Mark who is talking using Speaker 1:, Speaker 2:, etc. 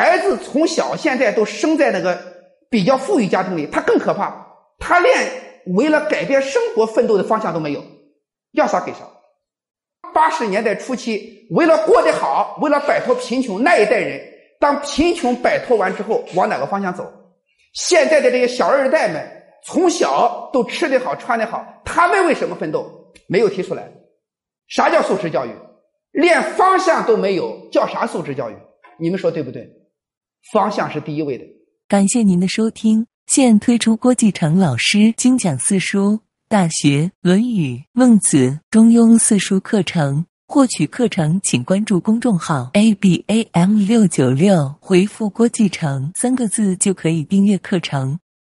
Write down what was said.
Speaker 1: 孩子从小现在都生在那个比较富裕家庭里，他更可怕，他连为了改变生活奋斗的方向都没有，要啥给啥。八十年代初期，为了过得好，为了摆脱贫穷，那一代人当贫穷摆脱完之后，往哪个方向走？现在的这些小二代们从小都吃得好、穿得好，他们为什么奋斗？没有提出来。啥叫素质教育？连方向都没有，叫啥素质教育？你们说对不对？方向是第一位的。
Speaker 2: 感谢您的收听，现推出郭继成老师精讲四书。《大学》《论语》《孟子》《中庸》四书课程，获取课程请关注公众号 a b a m 六九六，回复“郭继成”三个字就可以订阅课程。